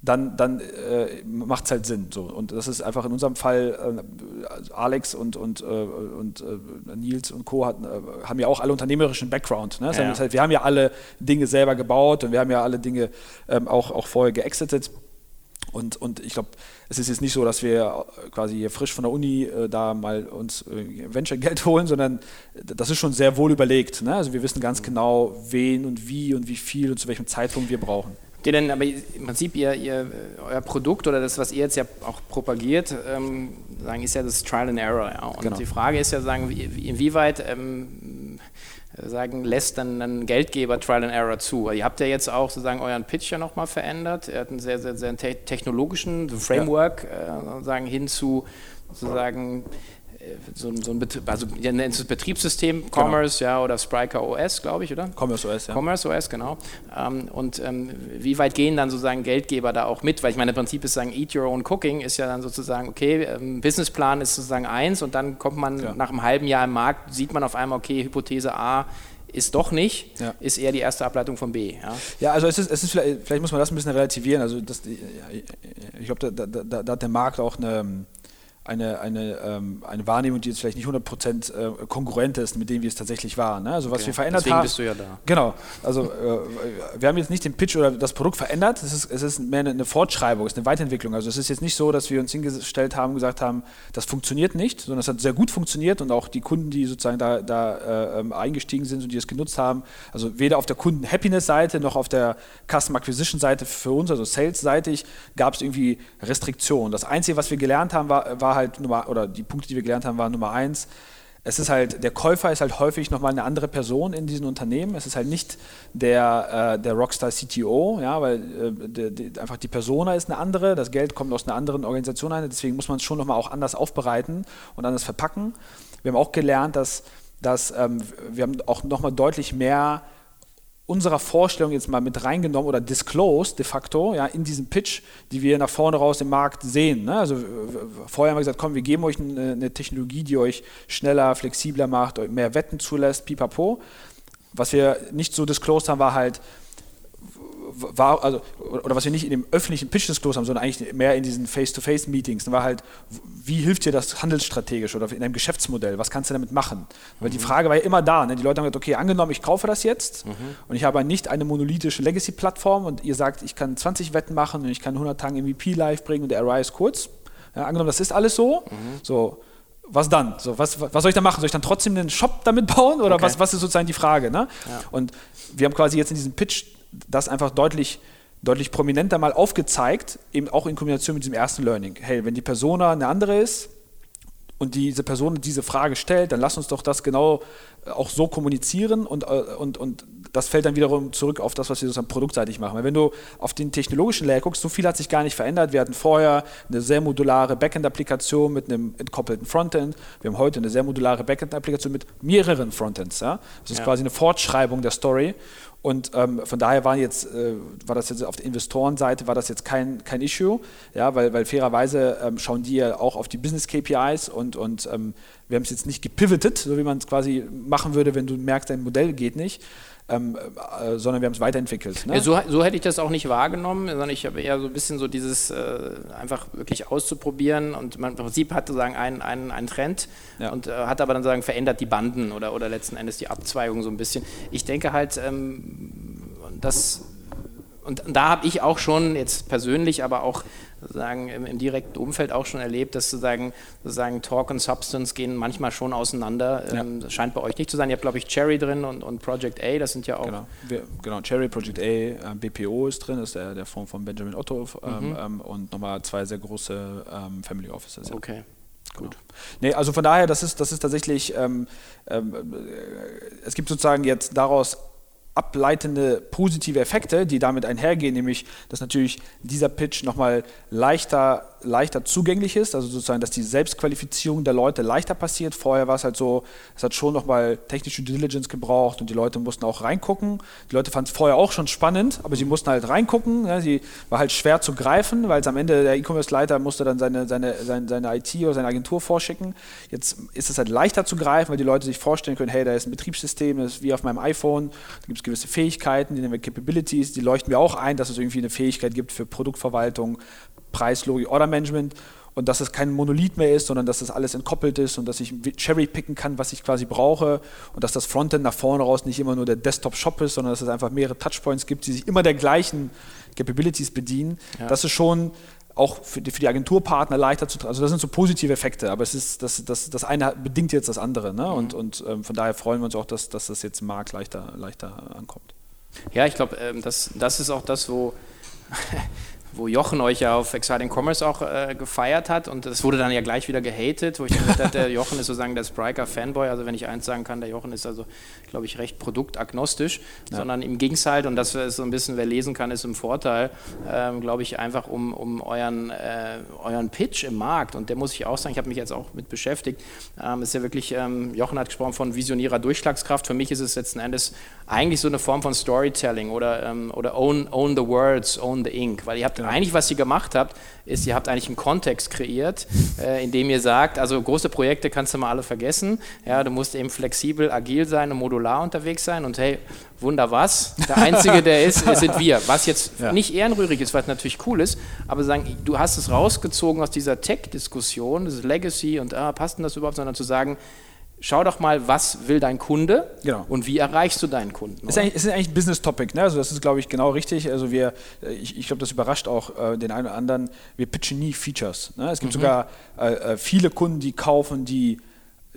C: dann, dann äh, macht es halt Sinn. So. Und das ist einfach in unserem Fall, äh, Alex und, und, äh, und äh, Nils und Co. Hatten, äh, haben ja auch alle unternehmerischen Background. Ne? Das ja. heißt, wir haben ja alle Dinge selber gebaut und wir haben ja alle Dinge ähm, auch, auch vorher geexitet. Und, und ich glaube, es ist jetzt nicht so, dass wir quasi hier frisch von der Uni äh, da mal uns Venture-Geld holen, sondern das ist schon sehr wohl überlegt. Ne? Also wir wissen ganz genau, wen und wie und wie viel und zu welchem Zeitpunkt wir brauchen.
A: Ihr denn aber im Prinzip ihr, ihr, euer Produkt oder das, was ihr jetzt ja auch propagiert, ähm, sagen, ist ja das Trial and Error. Ja. Und genau. die Frage ist ja, sagen, inwieweit ähm, sagen, lässt dann ein Geldgeber Trial and Error zu? Ihr habt ja jetzt auch sozusagen euren Pitch ja nochmal verändert. Er hat einen sehr, sehr, sehr technologischen Framework ja. äh, sagen, hin zu sozusagen so, so ein Betrieb, also ja, nennt es Betriebssystem, genau. Commerce, genau. ja, oder Spriker OS, glaube ich, oder?
C: Commerce OS,
A: ja. Commerce OS, genau. Ähm, und ähm, wie weit gehen dann sozusagen Geldgeber da auch mit? Weil ich meine, im Prinzip ist sagen, Eat Your Own Cooking ist ja dann sozusagen, okay, ähm, Businessplan ist sozusagen eins und dann kommt man ja. nach einem halben Jahr im Markt, sieht man auf einmal, okay, Hypothese A ist doch nicht, ja. ist eher die erste Ableitung von B.
C: Ja, ja also es ist, es ist vielleicht, vielleicht, muss man das ein bisschen relativieren. Also das, ich glaube, da, da, da, da, hat der Markt auch eine eine, eine, ähm, eine Wahrnehmung, die jetzt vielleicht nicht 100% äh, kongruent ist mit dem, wie es tatsächlich war. Ne? Also was okay. wir verändert
A: Deswegen
C: haben.
A: bist du ja da.
C: Genau. Also äh, wir haben jetzt nicht den Pitch oder das Produkt verändert, es ist, es ist mehr eine, eine Fortschreibung, es ist eine Weiterentwicklung. Also es ist jetzt nicht so, dass wir uns hingestellt haben und gesagt haben, das funktioniert nicht, sondern es hat sehr gut funktioniert und auch die Kunden, die sozusagen da, da äh, ähm, eingestiegen sind und die es genutzt haben, also weder auf der Kunden-Happiness-Seite noch auf der Custom-Acquisition-Seite für uns, also Sales-seitig, gab es irgendwie Restriktionen. Das Einzige, was wir gelernt haben, war, war halt Nummer, oder die Punkte, die wir gelernt haben, waren Nummer eins, es ist halt, der Käufer ist halt häufig nochmal eine andere Person in diesen Unternehmen. Es ist halt nicht der, äh, der Rockstar CTO, ja, weil äh, de, de, einfach die Persona ist eine andere, das Geld kommt aus einer anderen Organisation ein, deswegen muss man es schon nochmal auch anders aufbereiten und anders verpacken. Wir haben auch gelernt, dass, dass ähm, wir haben auch nochmal deutlich mehr unserer Vorstellung jetzt mal mit reingenommen oder disclosed de facto ja, in diesem Pitch, die wir nach vorne raus im Markt sehen. Ne? Also vorher haben wir gesagt, komm, wir geben euch eine, eine, Technologie, die euch schneller, flexibler macht, mehr Wetten zulässt, pipapo. Was wir nicht so disclosed haben, war halt, war, also, oder was wir nicht in dem öffentlichen Pitch-Diskurs haben, sondern eigentlich mehr in diesen Face-to-Face-Meetings, war halt, wie hilft dir das handelsstrategisch oder in deinem Geschäftsmodell, was kannst du damit machen? Weil mhm. die Frage war ja immer da, ne? die Leute haben gesagt, okay, angenommen, ich kaufe das jetzt mhm. und ich habe nicht eine monolithische Legacy-Plattform und ihr sagt, ich kann 20 Wetten machen und ich kann 100 Tage MVP live bringen und der ROI ist kurz. Ja, angenommen, das ist alles so, mhm. so was dann? So, was, was soll ich da machen? Soll ich dann trotzdem einen Shop damit bauen? Oder okay. was, was ist sozusagen die Frage? Ne? Ja. Und wir haben quasi jetzt in diesem Pitch das einfach deutlich, deutlich prominenter mal aufgezeigt, eben auch in Kombination mit diesem ersten Learning. Hey, wenn die Persona eine andere ist und diese Person diese Frage stellt, dann lass uns doch das genau äh, auch so kommunizieren und, äh, und, und das fällt dann wiederum zurück auf das, was wir sozusagen produktseitig machen. Weil wenn du auf den technologischen Layer guckst, so viel hat sich gar nicht verändert. Wir hatten vorher eine sehr modulare Backend-Applikation mit einem entkoppelten Frontend. Wir haben heute eine sehr modulare Backend-Applikation mit mehreren Frontends. Ja? Das ist ja. quasi eine Fortschreibung der Story. Und ähm, von daher war, jetzt, äh, war das jetzt auf der Investorenseite war das jetzt kein, kein Issue, ja, weil, weil fairerweise ähm, schauen die ja auch auf die Business KPIs und, und ähm, wir haben es jetzt nicht gepivotet, so wie man es quasi machen würde, wenn du merkst, dein Modell geht nicht, ähm, äh, sondern wir haben es weiterentwickelt.
A: Ne? Ja, so, so, hätte ich das auch nicht wahrgenommen, sondern ich habe eher so ein bisschen so dieses äh, einfach wirklich auszuprobieren und man im Prinzip hat sozusagen einen, einen, einen Trend ja. und äh, hat aber dann sagen verändert die Banden oder, oder letzten Endes die Abzweigung so ein bisschen. Ich denke halt, ähm, dass und da habe ich auch schon jetzt persönlich, aber auch sozusagen im, im, direkten Umfeld auch schon erlebt, dass sozusagen, sozusagen Talk und Substance gehen manchmal schon auseinander. Ja. Ähm, das scheint bei euch nicht zu sein. Ihr habt, glaube ich, Cherry drin und, und Project A, das sind ja auch.
C: Genau, Wir, genau Cherry, Project A, äh, BPO ist drin, das ist der, der Fonds von Benjamin Otto ähm, mhm. ähm, und nochmal zwei sehr große ähm, Family Offices.
A: Ja. Okay.
C: Gut. Nee, also von daher, das ist, das ist tatsächlich, ähm, ähm, äh, es gibt sozusagen jetzt daraus ableitende positive Effekte, die damit einhergehen, nämlich dass natürlich dieser Pitch nochmal leichter leichter zugänglich ist, also sozusagen, dass die Selbstqualifizierung der Leute leichter passiert. Vorher war es halt so, es hat schon nochmal technische Diligence gebraucht und die Leute mussten auch reingucken. Die Leute fanden es vorher auch schon spannend, aber sie mussten halt reingucken. Ja, sie war halt schwer zu greifen, weil es am Ende der E-Commerce-Leiter musste dann seine, seine, seine, seine IT oder seine Agentur vorschicken. Jetzt ist es halt leichter zu greifen, weil die Leute sich vorstellen können, hey, da ist ein Betriebssystem, das ist wie auf meinem iPhone, da gibt es gewisse Fähigkeiten, die nennen wir Capabilities, die leuchten wir auch ein, dass es irgendwie eine Fähigkeit gibt für Produktverwaltung, Preislogik, Order-Management und dass es kein Monolith mehr ist, sondern dass das alles entkoppelt ist und dass ich cherry-picken kann, was ich quasi brauche und dass das Frontend nach vorne raus nicht immer nur der Desktop-Shop ist, sondern dass es einfach mehrere Touchpoints gibt, die sich immer der gleichen Capabilities bedienen. Ja. Das ist schon auch für die, für die Agenturpartner leichter zu Also das sind so positive Effekte, aber es ist das, das, das eine bedingt jetzt das andere. Ne? Mhm. Und, und ähm, von daher freuen wir uns auch, dass, dass das jetzt im Markt leichter, leichter ankommt.
A: Ja, ich glaube, ähm, das, das ist auch das, wo wo Jochen euch ja auf Exciting Commerce auch äh, gefeiert hat. Und das wurde dann ja gleich wieder gehatet, wo ich gesagt hatte, Jochen ist sozusagen der Spriker-Fanboy, also wenn ich eins sagen kann, der Jochen ist also, glaube ich, recht produktagnostisch, ja. sondern im Gegenteil, und das ist so ein bisschen, wer lesen kann, ist im Vorteil, ähm, glaube ich, einfach um, um euren, äh, euren Pitch im Markt. Und der muss ich auch sagen, ich habe mich jetzt auch mit beschäftigt, ähm, ist ja wirklich, ähm, Jochen hat gesprochen von visionärer Durchschlagskraft, für mich ist es letzten Endes eigentlich so eine Form von Storytelling oder, ähm, oder own, own the words, own the ink, weil ihr habt ja. eigentlich, was ihr gemacht habt, ist, ihr habt eigentlich einen Kontext kreiert, äh, in dem ihr sagt, also große Projekte kannst du mal alle vergessen, ja, du musst eben flexibel, agil sein und modular unterwegs sein und hey, Wunder was, der Einzige, der ist, sind wir, was jetzt ja. nicht ehrenrührig ist, was natürlich cool ist, aber sagen, du hast es rausgezogen aus dieser Tech-Diskussion, das ist Legacy und ah, passt denn das überhaupt, sondern zu sagen, schau doch mal, was will dein Kunde genau. und wie erreichst du deinen Kunden.
C: Es ist, eigentlich, ist eigentlich ein Business-Topic, ne? also das ist, glaube ich, genau richtig. Also wir, äh, ich, ich glaube, das überrascht auch äh, den einen oder anderen, wir pitchen nie Features. Ne? Es gibt mhm. sogar äh, äh viele Kunden, die kaufen die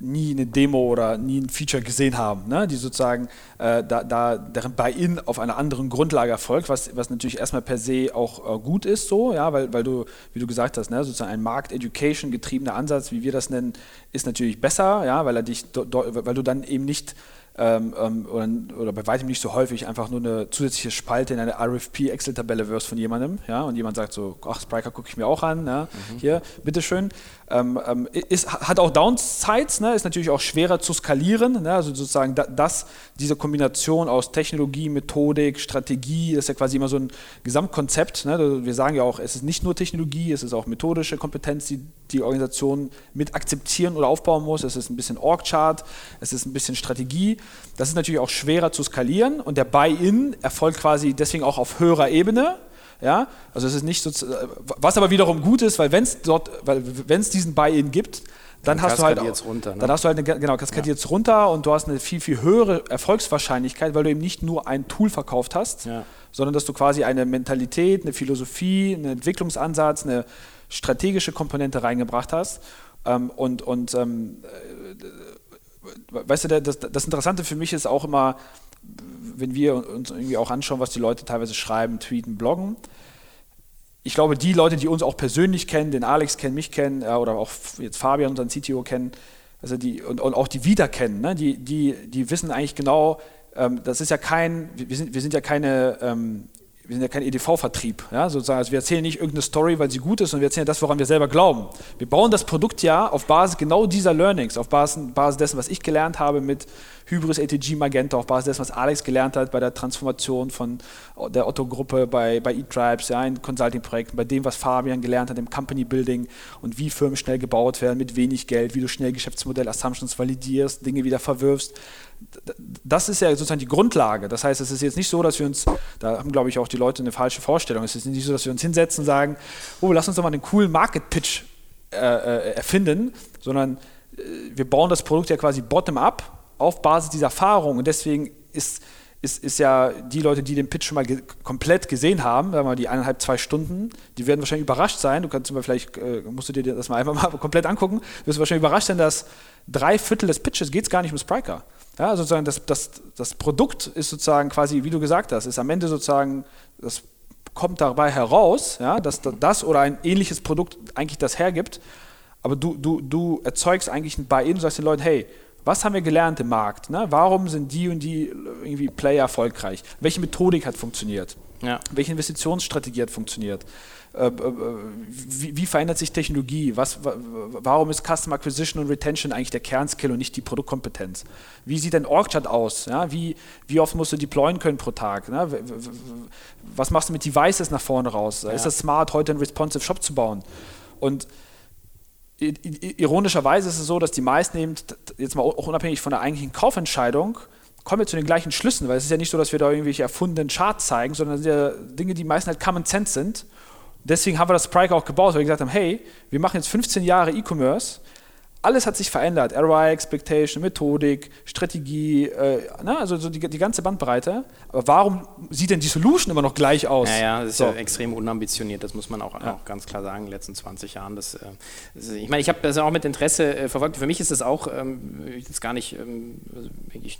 C: nie eine Demo oder nie ein Feature gesehen haben, ne? die sozusagen äh, da, da deren Buy-in auf einer anderen Grundlage erfolgt, was, was natürlich erstmal per se auch äh, gut ist, so, ja, weil, weil du, wie du gesagt hast, ne, sozusagen ein Markt-Education getriebener Ansatz, wie wir das nennen, ist natürlich besser, ja, weil er dich, weil du dann eben nicht ähm, ähm, oder, oder, bei weitem nicht so häufig einfach nur eine zusätzliche Spalte in eine RFP-Excel-Tabelle wirst von jemandem, ja, und jemand sagt so, ach, Spriker gucke ich mir auch an, ja, mhm. hier, bitteschön. Ähm, ähm, ist, hat auch Downsides, ne, ist natürlich auch schwerer zu skalieren, ne, also sozusagen da, das, diese Kombination aus Technologie, Methodik, Strategie, das ist ja quasi immer so ein Gesamtkonzept, ne, wir sagen ja auch, es ist nicht nur Technologie, es ist auch methodische Kompetenz, die die Organisation mit akzeptieren oder aufbauen muss, es ist ein bisschen Org-Chart, es ist ein bisschen Strategie, das ist natürlich auch schwerer zu skalieren und der Buy-in erfolgt quasi deswegen auch auf höherer Ebene. Ja, also es ist nicht so, was aber wiederum gut ist, weil wenn es dort, weil wenn es diesen Buy-in gibt, dann, dann hast du halt auch, runter, ne? dann hast du halt eine, genau kaskadiert ja. runter und du hast eine viel viel höhere Erfolgswahrscheinlichkeit, weil du eben nicht nur ein Tool verkauft hast, ja. sondern dass du quasi eine Mentalität, eine Philosophie, einen Entwicklungsansatz, eine strategische Komponente reingebracht hast ähm, und und ähm, weißt du, das, das Interessante für mich ist auch immer, wenn wir uns irgendwie auch anschauen, was die Leute teilweise schreiben, tweeten, bloggen. Ich glaube, die Leute, die uns auch persönlich kennen, den Alex kennen, mich kennen, ja, oder auch jetzt Fabian, unseren CTO kennen, also die, und, und auch die wieder kennen, ne, die, die, die wissen eigentlich genau, ähm, das ist ja kein, wir sind, wir sind ja keine ähm, wir sind ja kein EDV-Vertrieb, ja, sozusagen. Also wir erzählen nicht irgendeine Story, weil sie gut ist, sondern wir erzählen das, woran wir selber glauben. Wir bauen das Produkt ja auf Basis genau dieser Learnings, auf Basis, Basis dessen, was ich gelernt habe mit Hybris ATG Magenta, auf Basis dessen, was Alex gelernt hat bei der Transformation von der Otto-Gruppe bei, bei eTribes, ja, in Consulting-Projekten, bei dem, was Fabian gelernt hat im Company Building und wie Firmen schnell gebaut werden mit wenig Geld, wie du schnell Geschäftsmodell-Assumptions validierst, Dinge wieder verwirfst das ist ja sozusagen die Grundlage. Das heißt, es ist jetzt nicht so, dass wir uns, da haben glaube ich auch die Leute eine falsche Vorstellung, es ist nicht so, dass wir uns hinsetzen und sagen, oh, lass uns doch mal einen coolen Market-Pitch äh, äh, erfinden, sondern äh, wir bauen das Produkt ja quasi bottom-up auf Basis dieser Erfahrung und deswegen ist, ist, ist ja die Leute, die den Pitch schon mal ge komplett gesehen haben, sagen wir mal die eineinhalb, zwei Stunden, die werden wahrscheinlich überrascht sein. Du kannst mal vielleicht, äh, musst du dir das mal einfach mal komplett angucken, du wirst wahrscheinlich überrascht sein, dass drei Viertel des Pitches geht es gar nicht um Spriker. Ja, sozusagen das, das, das Produkt ist sozusagen quasi, wie du gesagt hast, ist am Ende sozusagen, das kommt dabei heraus, ja, dass das oder ein ähnliches Produkt eigentlich das hergibt, aber du, du, du erzeugst eigentlich ein Buy-in und sagst den Leuten, hey, was haben wir gelernt im Markt? Ne? Warum sind die und die irgendwie Player erfolgreich? Welche Methodik hat funktioniert? Ja. Welche Investitionsstrategie hat funktioniert? Äh, äh, wie, wie, verändert sich Technologie? Was, warum ist Customer Acquisition und Retention eigentlich der Kernskill und nicht die Produktkompetenz? Wie sieht ein Org-Chart aus? Ja, wie, wie oft musst du deployen können pro Tag? Ne? Was machst du mit Devices nach vorne raus? Ja. Ist das smart, heute einen responsive Shop zu bauen? Und ironischerweise ist es so, dass die meisten eben, jetzt mal auch unabhängig von der eigentlichen Kaufentscheidung, kommen wir zu den gleichen Schlüssen, weil es ist ja nicht so, dass wir da irgendwelche erfundenen Charts zeigen, sondern es sind ja Dinge, die meistens halt Common Sense sind. Deswegen haben wir das Sprike auch gebaut, weil wir gesagt haben, hey, wir machen jetzt 15 Jahre E-Commerce, alles hat sich verändert, ROI, Expectation, Methodik, Strategie, äh, ne? also so die, die, ganze Bandbreite. Aber warum sieht denn die Solution immer noch gleich aus?
A: Ja, ja, das ist so. ja extrem unambitioniert, das muss man auch, ja. auch, ganz klar sagen, in den letzten 20 Jahren. Das, äh, ich meine, ich habe das auch mit Interesse äh, verfolgt. Für mich ist das auch, ähm, jetzt gar nicht, ähm, also ich,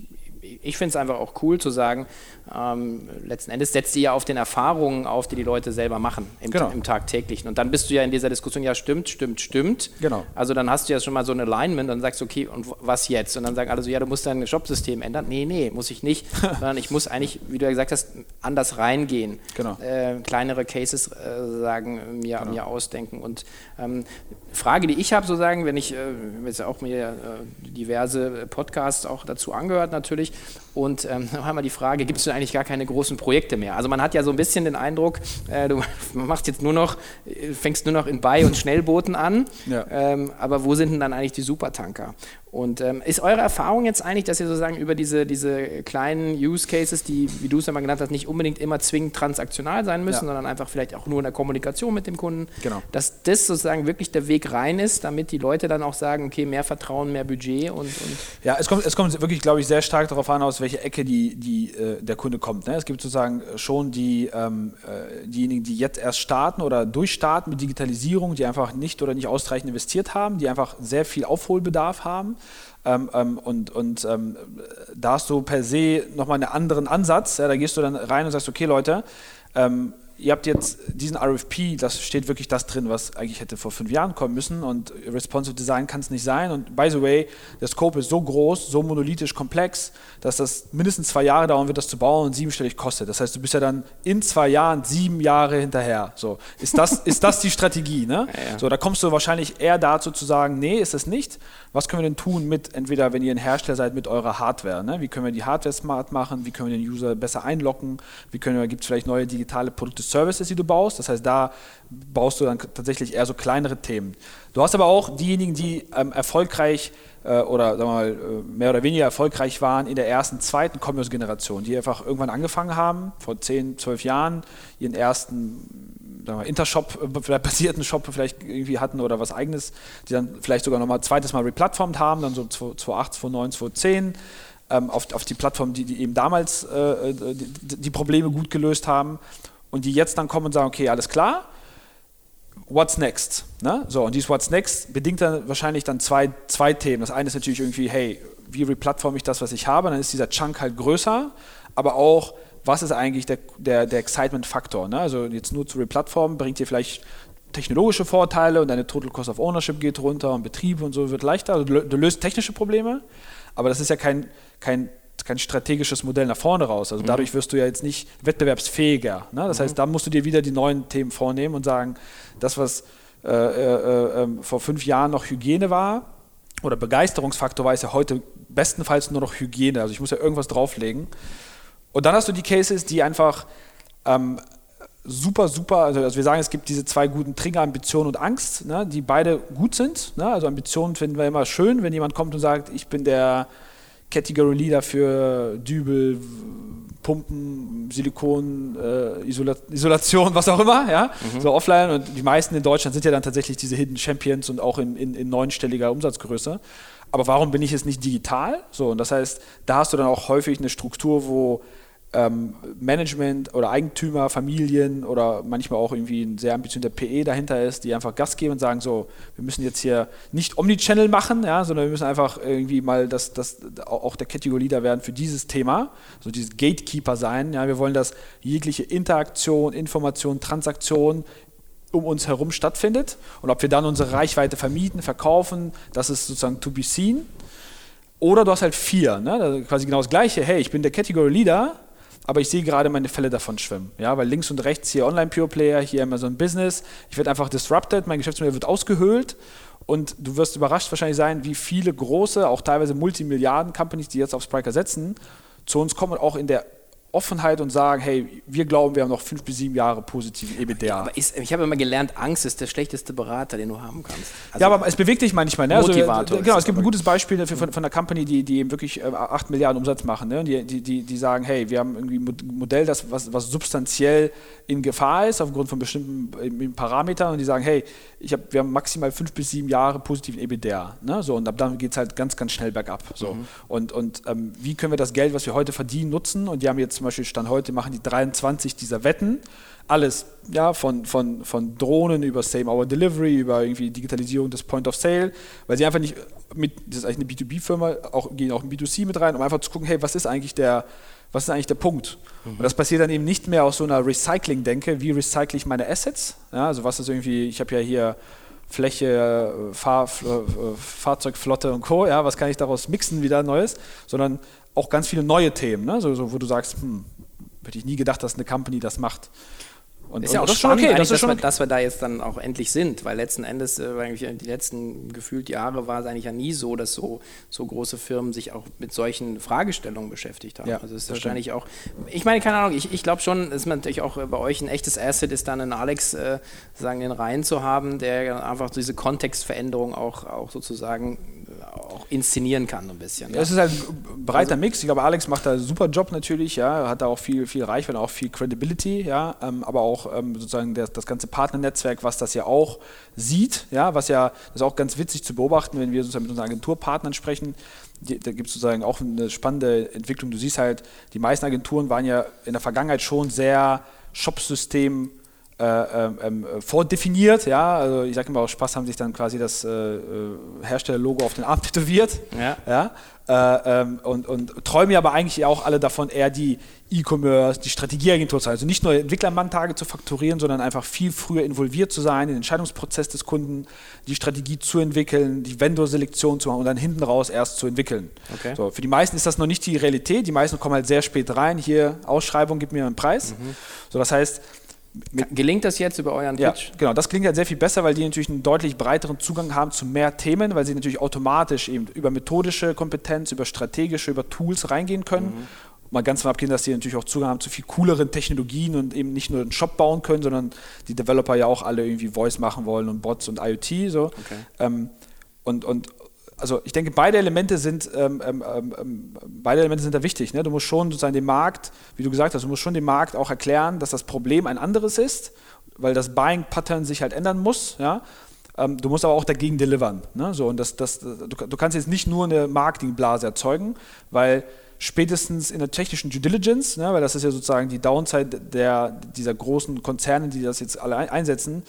A: ich finde es einfach auch cool zu sagen, ähm, letzten Endes setzt ihr ja auf den Erfahrungen auf, die die Leute selber machen im, genau. im, tagtäglichen. Und dann bist du ja in dieser Diskussion, ja stimmt, stimmt, stimmt.
C: Genau.
A: Also dann hast du ja schon mal so ein Alignment und sagst, okay, und was jetzt? Und dann sagen alle so, ja, du musst dein Shopsystem ändern. Nee, nee, muss ich nicht, sondern ich muss eigentlich, wie du ja gesagt hast, anders reingehen.
C: Genau.
A: Äh, kleinere Cases äh, sagen, mir, genau. mir ausdenken. Und ähm, Frage, die ich habe, so sagen, wenn ich, äh, jetzt auch mir äh, diverse Podcasts auch dazu angehört natürlich, und ähm, dann wir die Frage, gibt es denn eigentlich gar keine großen Projekte mehr? Also man hat ja so ein bisschen den Eindruck, äh, du machst jetzt nur noch, äh, fängst nur noch in Bei- und Schnellbooten an, ja. ähm, aber wo sind denn dann eigentlich die Supertanker? Und ähm, ist eure Erfahrung jetzt eigentlich, dass ihr sozusagen über diese, diese kleinen Use Cases, die, wie du es ja mal genannt hast, nicht unbedingt immer zwingend transaktional sein müssen, ja. sondern einfach vielleicht auch nur in der Kommunikation mit dem Kunden,
C: genau.
A: dass das sozusagen wirklich der Weg rein ist, damit die Leute dann auch sagen, okay, mehr Vertrauen, mehr Budget und. und
C: ja, es kommt, es kommt wirklich, glaube ich, sehr stark darauf an, aus welcher Ecke die, die, äh, der Kunde kommt. Ne? Es gibt sozusagen schon die, ähm, äh, diejenigen, die jetzt erst starten oder durchstarten mit Digitalisierung, die einfach nicht oder nicht ausreichend investiert haben, die einfach sehr viel Aufholbedarf haben. Ähm, ähm, und und ähm, da hast du per se nochmal einen anderen Ansatz. Ja, da gehst du dann rein und sagst, okay Leute, ähm, ihr habt jetzt diesen RFP, das steht wirklich das drin, was eigentlich hätte vor fünf Jahren kommen müssen und Responsive Design kann es nicht sein. Und by the way, der Scope ist so groß, so monolithisch komplex, dass das mindestens zwei Jahre dauern wird, das zu bauen und siebenstellig kostet. Das heißt, du bist ja dann in zwei Jahren sieben Jahre hinterher. So, ist das, ist das die Strategie? Ne? Ja, ja. So, da kommst du wahrscheinlich eher dazu zu sagen, nee, ist es nicht. Was können wir denn tun mit, entweder wenn ihr ein Hersteller seid, mit eurer Hardware? Ne? Wie können wir die Hardware smart machen? Wie können wir den User besser einlocken? Wie können wir, gibt es vielleicht neue digitale Produkte, Services, die du baust? Das heißt, da baust du dann tatsächlich eher so kleinere Themen. Du hast aber auch diejenigen, die ähm, erfolgreich äh, oder sagen wir mal, äh, mehr oder weniger erfolgreich waren in der ersten, zweiten Commerce-Generation, die einfach irgendwann angefangen haben, vor 10, 12 Jahren, ihren ersten Intershop, äh, basierten Shop vielleicht irgendwie hatten oder was eigenes, die dann vielleicht sogar nochmal zweites Mal replatformt haben, dann so 2008, 2009, 2010 ähm, auf, auf die Plattform, die, die eben damals äh, äh, die, die, Probleme gut gelöst haben und die jetzt dann kommen und sagen, okay, alles klar, what's next? Ne? So, und dieses What's next bedingt dann wahrscheinlich dann zwei, zwei Themen. Das eine ist natürlich irgendwie, hey, wie replatforme ich das, was ich habe? Dann ist dieser Chunk halt größer, aber auch, was ist eigentlich der, der, der Excitement-Faktor? Ne? Also jetzt nur zu replatformen bringt dir vielleicht technologische Vorteile und deine Total Cost of Ownership geht runter und Betrieb und so wird leichter. Also du löst technische Probleme, aber das ist ja kein, kein, kein strategisches Modell nach vorne raus. Also mhm. dadurch wirst du ja jetzt nicht wettbewerbsfähiger. Ne? Das mhm. heißt, da musst du dir wieder die neuen Themen vornehmen und sagen, das, was äh, äh, äh, vor fünf Jahren noch Hygiene war oder Begeisterungsfaktor war, ist ja heute bestenfalls nur noch Hygiene. Also ich muss ja irgendwas drauflegen. Und dann hast du die Cases, die einfach ähm, super, super, also, also, wir sagen, es gibt diese zwei guten Trigger, Ambition und Angst, ne, die beide gut sind. Ne? Also Ambition finden wir immer schön, wenn jemand kommt und sagt, ich bin der Category Leader für Dübel, Pumpen, Silikon, äh, Isola Isolation, was auch immer, ja, mhm. so offline. Und die meisten in Deutschland sind ja dann tatsächlich diese Hidden Champions und auch in, in, in neunstelliger Umsatzgröße. Aber warum bin ich jetzt nicht digital? So, und das heißt, da hast du dann auch häufig eine Struktur, wo ähm, Management oder Eigentümer, Familien oder manchmal auch irgendwie ein sehr ambitionierter PE dahinter ist, die einfach Gas geben und sagen, so, wir müssen jetzt hier nicht Omnichannel machen, ja, sondern wir müssen einfach irgendwie mal das, das, auch der Category Leader werden für dieses Thema, so dieses Gatekeeper sein. Ja, wir wollen, dass jegliche Interaktion, Information, Transaktion um uns herum stattfindet und ob wir dann unsere Reichweite vermieten, verkaufen, das ist sozusagen to be seen. Oder du hast halt vier, ne? quasi genau das Gleiche. Hey, ich bin der Category Leader, aber ich sehe gerade meine Fälle davon schwimmen. Ja, weil links und rechts hier Online Pure Player, hier Amazon Business. Ich werde einfach disrupted, mein Geschäftsmodell wird ausgehöhlt und du wirst überrascht wahrscheinlich sein, wie viele große, auch teilweise Multimilliarden-Companies, die jetzt auf Spriker setzen, zu uns kommen und auch in der Offenheit und sagen, hey, wir glauben, wir haben noch fünf bis sieben Jahre positiven EBITDA.
A: Aber ist, ich habe immer gelernt, Angst ist der schlechteste Berater, den du haben kannst.
C: Also ja, aber es bewegt dich manchmal. Ne? Also, Motivator. Also, genau, es gibt ein gutes Beispiel von, von einer Company, die, die eben wirklich äh, 8 Milliarden Umsatz machen. Ne? Die, die, die, die sagen, hey, wir haben irgendwie ein Modell, das, was, was substanziell in Gefahr ist, aufgrund von bestimmten äh, Parametern. Und die sagen, hey, ich hab, wir haben maximal fünf bis sieben Jahre positiven EBITDA. Ne? So, und ab dann geht es halt ganz, ganz schnell bergab. So. Mhm. Und, und ähm, wie können wir das Geld, was wir heute verdienen, nutzen? Und die haben jetzt zum Beispiel Stand heute machen die 23 dieser Wetten. Alles, ja, von, von, von Drohnen über Same-Hour-Delivery, über irgendwie Digitalisierung des Point of Sale, weil sie einfach nicht mit, das ist eigentlich eine B2B-Firma, auch, gehen auch in B2C mit rein, um einfach zu gucken, hey, was ist eigentlich der, was ist eigentlich der Punkt? Mhm. Und das passiert dann eben nicht mehr aus so einer Recycling-Denke, wie recycle ich meine Assets? Ja, also was ist irgendwie, ich habe ja hier Fläche, Fahr, Fahrzeugflotte und Co., ja, was kann ich daraus mixen, wieder Neues, sondern auch ganz viele neue Themen, ne? so, so, wo du sagst, hm, hätte ich nie gedacht, dass eine Company das macht.
A: Und, ist ja auch das spannend, okay, das dass, wir, dass, wir, da jetzt dann auch endlich sind, weil letzten Endes, äh, die letzten gefühlt Jahre war es eigentlich ja nie so, dass so, so große Firmen sich auch mit solchen Fragestellungen beschäftigt haben. Ja, also es ist wahrscheinlich stimmt. auch, ich meine, keine Ahnung, ich, ich glaube schon, dass man natürlich auch bei euch ein echtes Asset ist, dann einen Alex äh, sagen, den Reihen zu haben, der einfach diese Kontextveränderung auch, auch sozusagen auch inszenieren kann, ein bisschen.
C: Ja, es ist halt ein breiter also, Mix. Ich glaube, Alex macht da einen super Job natürlich, ja, hat da auch viel, viel Reichweite, auch viel Credibility, ja, ähm, aber auch ähm, sozusagen das, das ganze Partnernetzwerk, was das ja auch sieht, ja, was ja, das ist auch ganz witzig zu beobachten, wenn wir sozusagen mit unseren Agenturpartnern sprechen. Die, da gibt es sozusagen auch eine spannende Entwicklung. Du siehst halt, die meisten Agenturen waren ja in der Vergangenheit schon sehr Shopsystem äh, ähm, ähm, vordefiniert. Ja? Also ich sage immer, aus Spaß haben sich dann quasi das äh, äh Herstellerlogo auf den Arm tätowiert. Ja. ja? Äh, ähm, und, und träumen ja aber eigentlich auch alle davon, eher die E-Commerce, die Strategieagentur zu sein. Also nicht nur Entwicklermanntage zu fakturieren, sondern einfach viel früher involviert zu sein in den Entscheidungsprozess des Kunden, die Strategie zu entwickeln, die Vendor-Selektion zu machen und dann hinten raus erst zu entwickeln. Okay. So, für die meisten ist das noch nicht die Realität. Die meisten kommen halt sehr spät rein. Hier Ausschreibung, gib mir einen Preis. Mhm. So, das heißt,
A: Gelingt das jetzt über euren
C: Pitch? Ja, genau. Das klingt halt sehr viel besser, weil die natürlich einen deutlich breiteren Zugang haben zu mehr Themen, weil sie natürlich automatisch eben über methodische Kompetenz, über strategische, über Tools reingehen können. Mhm. Mal ganz von abgehen, dass die natürlich auch Zugang haben zu viel cooleren Technologien und eben nicht nur einen Shop bauen können, sondern die Developer ja auch alle irgendwie Voice machen wollen und Bots und IoT. So. Okay. Ähm, und, und also ich denke, beide Elemente sind, ähm ähm, ähm, ähm, beide Elemente sind da wichtig. Ne? Du musst schon sozusagen den Markt, wie du gesagt hast, du musst schon dem Markt auch erklären, dass das Problem ein anderes ist, weil das Buying Pattern sich halt ändern muss. Ja? Ähm, du musst aber auch dagegen delivern. Ne? So, und das, das, du, du kannst jetzt nicht nur eine Marketingblase erzeugen, weil spätestens in der technischen Due Diligence, ne, weil das ist ja sozusagen die Downside der, dieser großen Konzerne, die das jetzt alle einsetzen,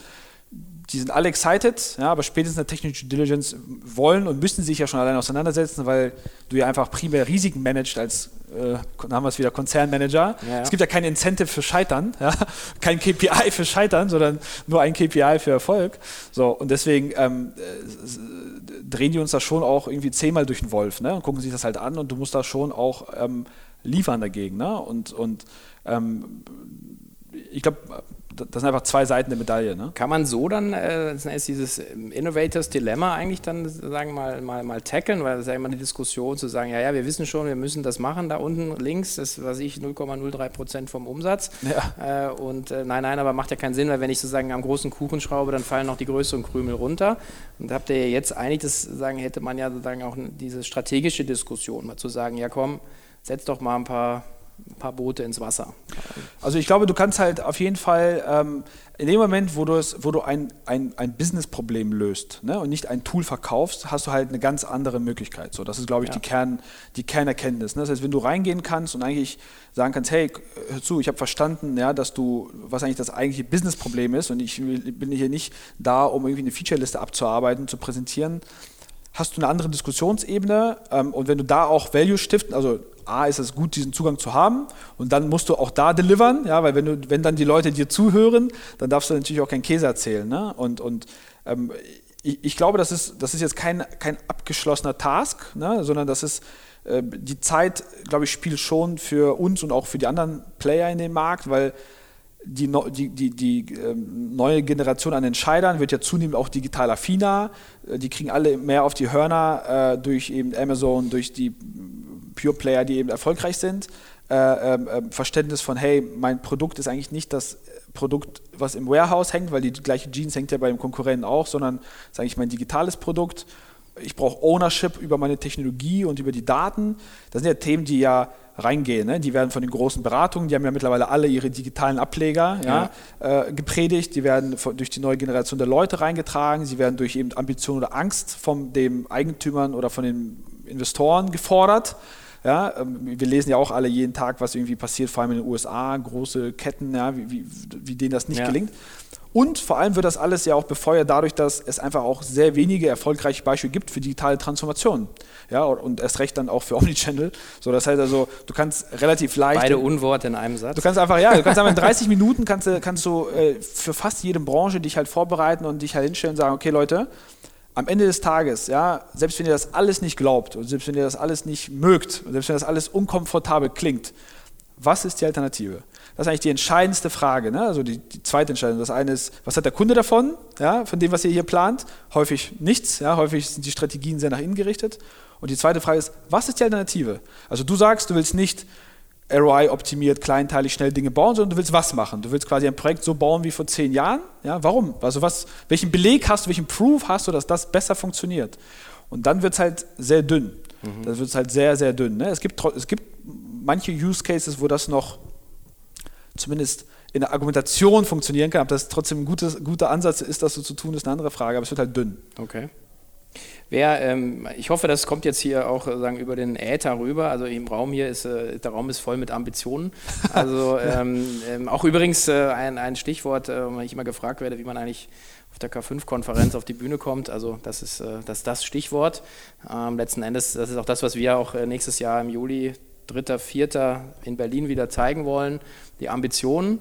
C: die sind alle excited, ja, aber spätestens in der technischen Diligence wollen und müssen sich ja schon alleine auseinandersetzen, weil du ja einfach primär Risiken managst als, äh, haben wir es wieder, Konzernmanager. Ja, ja. Es gibt ja kein Incentive für Scheitern, ja, kein KPI für Scheitern, sondern nur ein KPI für Erfolg. So, und deswegen ähm, äh, drehen die uns da schon auch irgendwie zehnmal durch den Wolf ne, und gucken sich das halt an und du musst da schon auch ähm, liefern dagegen. Ne? Und, und ähm, ich glaube, das sind einfach zwei Seiten der Medaille. Ne?
A: Kann man so dann, äh, dieses Innovators Dilemma eigentlich dann sagen mal, mal, mal tackeln, weil das ist ja immer die Diskussion zu sagen, ja, ja, wir wissen schon, wir müssen das machen, da unten links, das was ich, 0,03 Prozent vom Umsatz. Ja. Äh, und äh, nein, nein, aber macht ja keinen Sinn, weil wenn ich sozusagen am großen Kuchen schraube, dann fallen noch die größeren Krümel runter. Und habt ihr jetzt eigentlich das sagen, hätte man ja sozusagen auch diese strategische Diskussion, mal zu sagen, ja komm, setz doch mal ein paar ein paar Boote ins Wasser.
C: Also ich glaube, du kannst halt auf jeden Fall ähm, in dem Moment, wo, wo du ein, ein, ein Business-Problem löst ne, und nicht ein Tool verkaufst, hast du halt eine ganz andere Möglichkeit. So, das ist, glaube ich, ja. die, Kern, die Kernerkenntnis. Ne? Das heißt, wenn du reingehen kannst und eigentlich sagen kannst, hey, hör zu, ich habe verstanden, ja, dass du, was eigentlich das eigentliche Business-Problem ist und ich bin hier nicht da, um irgendwie eine Feature-Liste abzuarbeiten, zu präsentieren, hast du eine andere Diskussionsebene ähm, und wenn du da auch Value stiften, also A, ist es gut, diesen Zugang zu haben und dann musst du auch da delivern, ja, weil wenn, du, wenn dann die Leute dir zuhören, dann darfst du natürlich auch keinen Käse erzählen. Ne? Und, und ähm, ich, ich, glaube, das ist, das ist jetzt kein, kein abgeschlossener Task, ne? sondern das ist äh, die Zeit, glaube ich, spielt schon für uns und auch für die anderen Player in dem Markt, weil die, die, die, die ähm, neue Generation an Entscheidern wird ja zunehmend auch digital affiner. Äh, die kriegen alle mehr auf die Hörner äh, durch eben Amazon, durch die Pure Player, die eben erfolgreich sind. Äh, äh, Verständnis von, hey, mein Produkt ist eigentlich nicht das Produkt, was im Warehouse hängt, weil die gleiche Jeans hängt ja beim Konkurrenten auch, sondern ist eigentlich mein digitales Produkt. Ich brauche Ownership über meine Technologie und über die Daten. Das sind ja Themen, die ja reingehen. Ne? Die werden von den großen Beratungen, die haben ja mittlerweile alle ihre digitalen Ableger ja. Ja, äh, gepredigt, die werden von, durch die neue Generation der Leute reingetragen, sie werden durch eben Ambition oder Angst von den Eigentümern oder von den Investoren gefordert. Ja, ähm, wir lesen ja auch alle jeden Tag, was irgendwie passiert, vor allem in den USA, große Ketten, ja, wie, wie, wie denen das nicht ja. gelingt. Und vor allem wird das alles ja auch befeuert dadurch, dass es einfach auch sehr wenige erfolgreiche Beispiele gibt für digitale Transformation. Ja, und erst recht dann auch für Omnichannel. So, das heißt also, du kannst relativ leicht.
A: Beide Unworte in einem Satz.
C: Du kannst einfach, ja, du kannst einfach in 30 Minuten kannst, kannst du äh, für fast jede Branche dich halt vorbereiten und dich halt hinstellen und sagen, okay Leute, am Ende des Tages, ja, selbst wenn ihr das alles nicht glaubt und selbst wenn ihr das alles nicht mögt und selbst wenn das alles unkomfortabel klingt, was ist die Alternative? Das ist eigentlich die entscheidendste Frage. Ne? Also die, die, zweite Entscheidung. Das eine ist, was hat der Kunde davon, ja, von dem, was ihr hier plant? Häufig nichts. Ja? Häufig sind die Strategien sehr nach innen gerichtet. Und die zweite Frage ist, was ist die Alternative? Also du sagst, du willst nicht ROI optimiert, kleinteilig, schnell Dinge bauen, sondern du willst was machen. Du willst quasi ein Projekt so bauen wie vor zehn Jahren. Ja, warum? Also was, welchen Beleg hast du, welchen Proof hast du, dass das besser funktioniert? Und dann wird es halt sehr dünn. Mhm. Dann wird es halt sehr, sehr dünn. Ne? Es, gibt, es gibt manche Use Cases, wo das noch zumindest in der Argumentation funktionieren kann. Ob das trotzdem ein gutes, guter Ansatz ist, das so zu tun, ist eine andere Frage, aber es wird halt dünn.
A: Okay. Wer, ähm, ich hoffe, das kommt jetzt hier auch äh, sagen, über den Äther rüber. Also im Raum hier ist, äh, der Raum ist voll mit Ambitionen. Also ähm, ähm, auch übrigens äh, ein, ein Stichwort, äh, wenn ich immer gefragt werde, wie man eigentlich auf der K5-Konferenz auf die Bühne kommt. Also das ist äh, das, das Stichwort. Ähm, letzten Endes, das ist auch das, was wir auch äh, nächstes Jahr im Juli, 3., 4. in Berlin wieder zeigen wollen. Die Ambitionen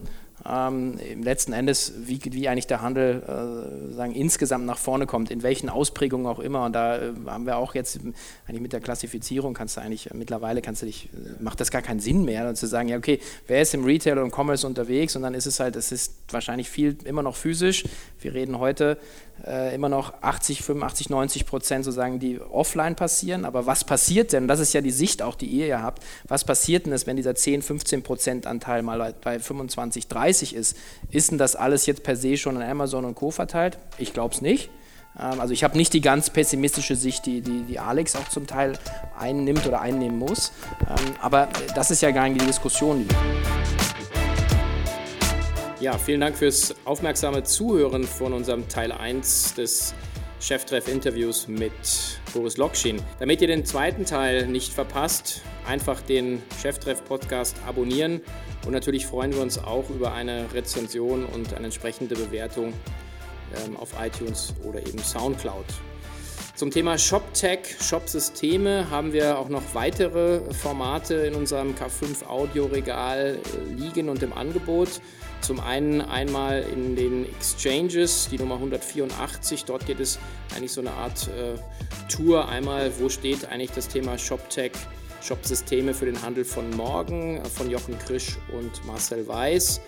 A: ähm, letzten Endes, wie, wie eigentlich der Handel äh, sagen, insgesamt nach vorne kommt, in welchen Ausprägungen auch immer. Und da äh, haben wir auch jetzt eigentlich mit der Klassifizierung kannst du eigentlich äh, mittlerweile kannst du dich, äh, macht das gar keinen Sinn mehr, zu sagen, ja okay, wer ist im Retail und Commerce unterwegs und dann ist es halt, es ist wahrscheinlich viel immer noch physisch. Wir reden heute äh, immer noch 80, 85, 90 Prozent sozusagen, die offline passieren. Aber was passiert denn, das ist ja die Sicht auch, die ihr ja habt, was passiert denn, wenn dieser 10, 15 Prozent Anteil mal bei 25, 30 ist? Ist denn das alles jetzt per se schon an Amazon und Co. verteilt? Ich glaube es nicht. Ähm, also ich habe nicht die ganz pessimistische Sicht, die, die, die Alex auch zum Teil einnimmt oder einnehmen muss. Ähm, aber das ist ja gar nicht die Diskussion, die wir ja, vielen Dank fürs aufmerksame Zuhören von unserem Teil 1 des Cheftreff-Interviews mit Boris Lokschin. Damit ihr den zweiten Teil nicht verpasst, einfach den Cheftreff-Podcast abonnieren und natürlich freuen wir uns auch über eine Rezension und eine entsprechende Bewertung ähm, auf iTunes oder eben Soundcloud. Zum Thema ShopTech, Shop-Systeme haben wir auch noch weitere Formate in unserem K5 Audioregal äh, liegen und im Angebot. Zum einen einmal in den Exchanges, die Nummer 184. Dort geht es eigentlich so eine Art äh, Tour. Einmal, wo steht eigentlich das Thema ShopTech, Shop-Systeme für den Handel von morgen äh, von Jochen Krisch und Marcel Weiß.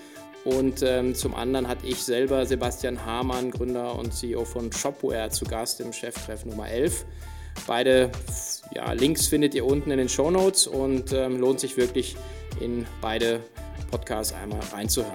A: Und ähm, zum anderen hatte ich selber Sebastian Hamann, Gründer und CEO von Shopware, zu Gast im Cheftreff Nummer 11. Beide ja, Links findet ihr unten in den Show Notes und ähm, lohnt sich wirklich in beide Podcasts einmal reinzuhören.